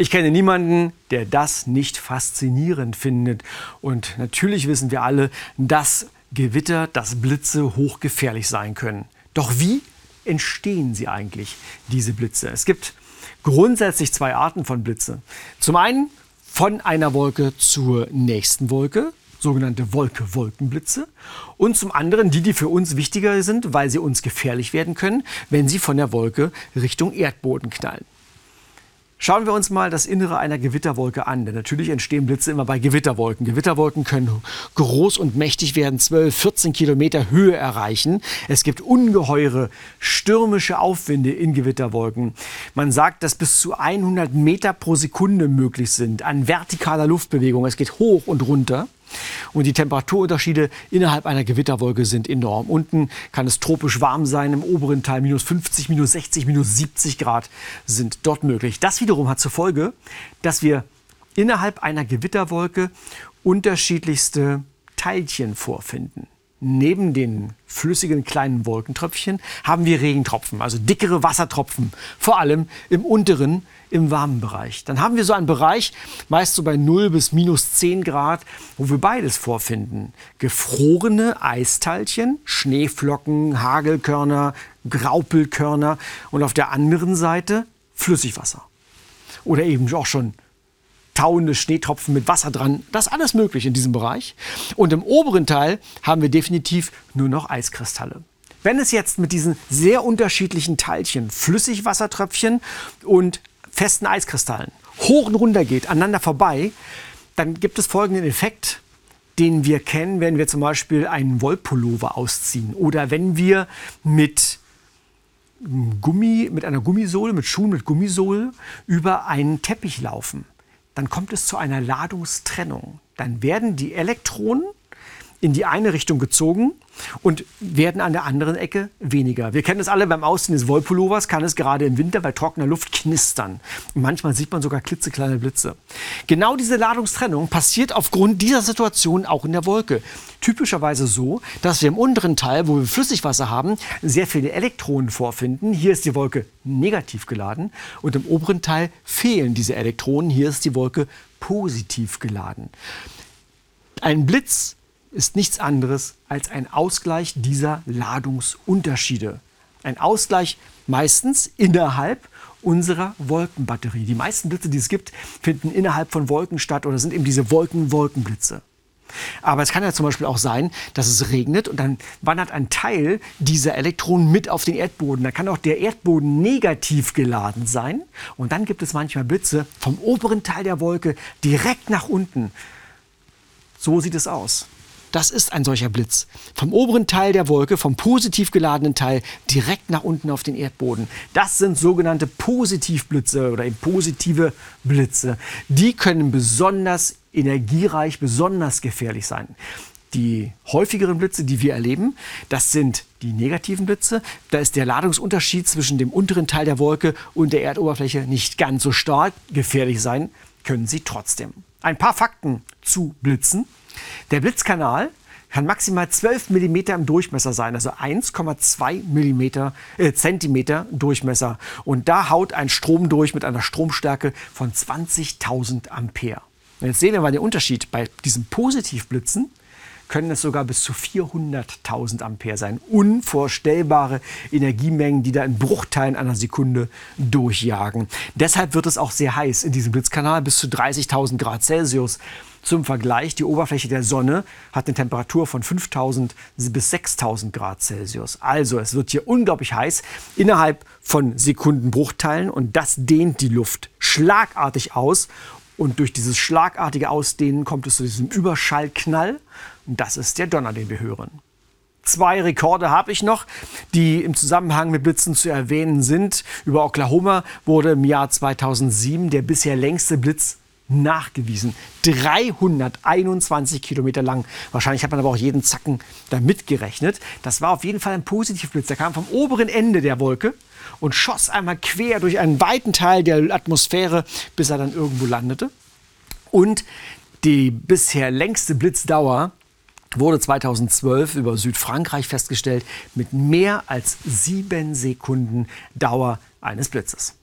Ich kenne niemanden, der das nicht faszinierend findet. Und natürlich wissen wir alle, dass Gewitter, dass Blitze hochgefährlich sein können. Doch wie entstehen sie eigentlich, diese Blitze? Es gibt grundsätzlich zwei Arten von Blitze. Zum einen von einer Wolke zur nächsten Wolke, sogenannte Wolke-Wolkenblitze. Und zum anderen die, die für uns wichtiger sind, weil sie uns gefährlich werden können, wenn sie von der Wolke Richtung Erdboden knallen. Schauen wir uns mal das Innere einer Gewitterwolke an. Denn natürlich entstehen Blitze immer bei Gewitterwolken. Gewitterwolken können groß und mächtig werden, 12, 14 Kilometer Höhe erreichen. Es gibt ungeheure stürmische Aufwinde in Gewitterwolken. Man sagt, dass bis zu 100 Meter pro Sekunde möglich sind an vertikaler Luftbewegung. Es geht hoch und runter. Und die Temperaturunterschiede innerhalb einer Gewitterwolke sind enorm. Unten kann es tropisch warm sein, im oberen Teil minus 50, minus 60, minus 70 Grad sind dort möglich. Das wiederum hat zur Folge, dass wir innerhalb einer Gewitterwolke unterschiedlichste Teilchen vorfinden. Neben den flüssigen kleinen Wolkentröpfchen haben wir Regentropfen, also dickere Wassertropfen, vor allem im unteren, im warmen Bereich. Dann haben wir so einen Bereich, meist so bei 0 bis minus 10 Grad, wo wir beides vorfinden. Gefrorene Eisteilchen, Schneeflocken, Hagelkörner, Graupelkörner und auf der anderen Seite Flüssigwasser. Oder eben auch schon tauende Schneetropfen mit Wasser dran. Das ist alles möglich in diesem Bereich. Und im oberen Teil haben wir definitiv nur noch Eiskristalle. Wenn es jetzt mit diesen sehr unterschiedlichen Teilchen, Flüssigwassertröpfchen und festen Eiskristallen hoch und runter geht, aneinander vorbei, dann gibt es folgenden Effekt, den wir kennen, wenn wir zum Beispiel einen Wollpullover ausziehen oder wenn wir mit Gummi, mit einer Gummisohle, mit Schuhen mit Gummisohle über einen Teppich laufen dann kommt es zu einer Ladungstrennung. Dann werden die Elektronen in die eine Richtung gezogen und werden an der anderen Ecke weniger. Wir kennen das alle beim Ausziehen des Wollpullovers, kann es gerade im Winter bei trockener Luft knistern. Und manchmal sieht man sogar klitzekleine Blitze. Genau diese Ladungstrennung passiert aufgrund dieser Situation auch in der Wolke. Typischerweise so, dass wir im unteren Teil, wo wir Flüssigwasser haben, sehr viele Elektronen vorfinden. Hier ist die Wolke negativ geladen und im oberen Teil fehlen diese Elektronen. Hier ist die Wolke positiv geladen. Ein Blitz ist nichts anderes als ein Ausgleich dieser Ladungsunterschiede. Ein Ausgleich meistens innerhalb unserer Wolkenbatterie. Die meisten Blitze, die es gibt, finden innerhalb von Wolken statt oder sind eben diese Wolken-Wolkenblitze. Aber es kann ja zum Beispiel auch sein, dass es regnet und dann wandert ein Teil dieser Elektronen mit auf den Erdboden. Dann kann auch der Erdboden negativ geladen sein. Und dann gibt es manchmal Blitze vom oberen Teil der Wolke direkt nach unten. So sieht es aus. Das ist ein solcher Blitz. Vom oberen Teil der Wolke, vom positiv geladenen Teil, direkt nach unten auf den Erdboden. Das sind sogenannte Positivblitze oder positive Blitze. Die können besonders energiereich, besonders gefährlich sein. Die häufigeren Blitze, die wir erleben, das sind die negativen Blitze. Da ist der Ladungsunterschied zwischen dem unteren Teil der Wolke und der Erdoberfläche nicht ganz so stark. Gefährlich sein können sie trotzdem. Ein paar Fakten zu Blitzen. Der Blitzkanal kann maximal 12 mm im Durchmesser sein, also 1,2 mm, äh, Zentimeter Durchmesser. Und da haut ein Strom durch mit einer Stromstärke von 20.000 Ampere. Und jetzt sehen wir mal den Unterschied. Bei diesen Positivblitzen können es sogar bis zu 400.000 Ampere sein. Unvorstellbare Energiemengen, die da in Bruchteilen einer Sekunde durchjagen. Deshalb wird es auch sehr heiß in diesem Blitzkanal, bis zu 30.000 Grad Celsius. Zum Vergleich, die Oberfläche der Sonne hat eine Temperatur von 5000 bis 6000 Grad Celsius. Also es wird hier unglaublich heiß innerhalb von Sekundenbruchteilen und das dehnt die Luft schlagartig aus. Und durch dieses schlagartige Ausdehnen kommt es zu diesem Überschallknall. Das ist der Donner, den wir hören. Zwei Rekorde habe ich noch, die im Zusammenhang mit Blitzen zu erwähnen sind. Über Oklahoma wurde im Jahr 2007 der bisher längste Blitz nachgewiesen. 321 Kilometer lang. Wahrscheinlich hat man aber auch jeden Zacken da mitgerechnet. Das war auf jeden Fall ein Positivblitz. Der kam vom oberen Ende der Wolke und schoss einmal quer durch einen weiten Teil der Atmosphäre, bis er dann irgendwo landete. Und die bisher längste Blitzdauer wurde 2012 über Südfrankreich festgestellt mit mehr als sieben Sekunden Dauer eines Blitzes.